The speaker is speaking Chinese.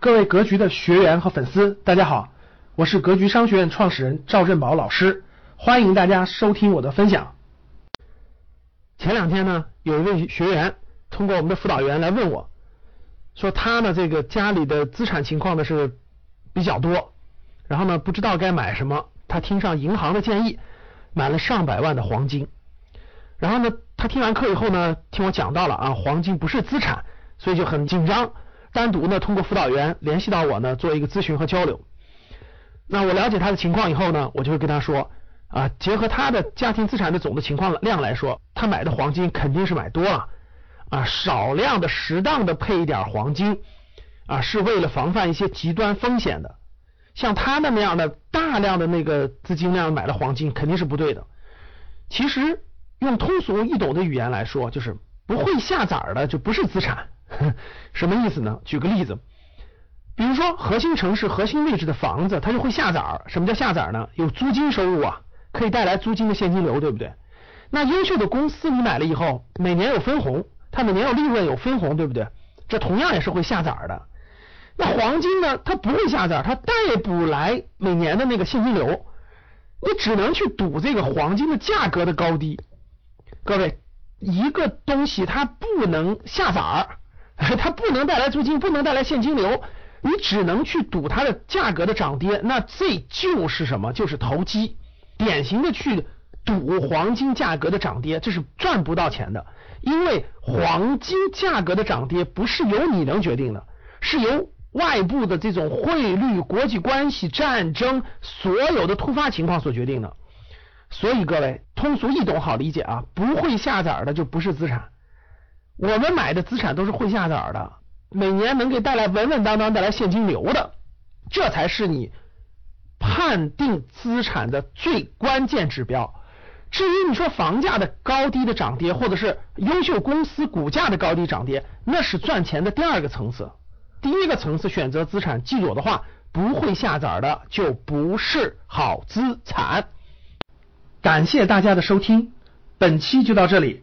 各位格局的学员和粉丝，大家好，我是格局商学院创始人赵振宝老师，欢迎大家收听我的分享。前两天呢，有一位学员通过我们的辅导员来问我，说他呢这个家里的资产情况呢是比较多，然后呢不知道该买什么，他听上银行的建议，买了上百万的黄金，然后呢他听完课以后呢，听我讲到了啊，黄金不是资产，所以就很紧张。单独呢，通过辅导员联系到我呢，做一个咨询和交流。那我了解他的情况以后呢，我就会跟他说啊，结合他的家庭资产的总的情况量来说，他买的黄金肯定是买多了啊，少量的、适当的配一点黄金啊，是为了防范一些极端风险的。像他那么样的大量的那个资金量买了黄金，肯定是不对的。其实用通俗易懂的语言来说，就是不会下崽的就不是资产。什么意思呢？举个例子，比如说核心城市、核心位置的房子，它就会下崽。什么叫下崽呢？有租金收入啊，可以带来租金的现金流，对不对？那优秀的公司你买了以后，每年有分红，它每年有利润有分红，对不对？这同样也是会下崽的。那黄金呢？它不会下崽，它带不来每年的那个现金流，你只能去赌这个黄金的价格的高低。各位，一个东西它不能下崽。它不能带来租金，不能带来现金流，你只能去赌它的价格的涨跌。那这就是什么？就是投机，典型的去赌黄金价格的涨跌，这是赚不到钱的。因为黄金价格的涨跌不是由你能决定的，是由外部的这种汇率、国际关系、战争所有的突发情况所决定的。所以各位通俗易懂，好理解啊，不会下崽的就不是资产。我们买的资产都是会下崽的，每年能给带来稳稳当当带来现金流的，这才是你判定资产的最关键指标。至于你说房价的高低的涨跌，或者是优秀公司股价的高低涨跌，那是赚钱的第二个层次。第一个层次选择资产，记住我的话，不会下崽的就不是好资产。感谢大家的收听，本期就到这里。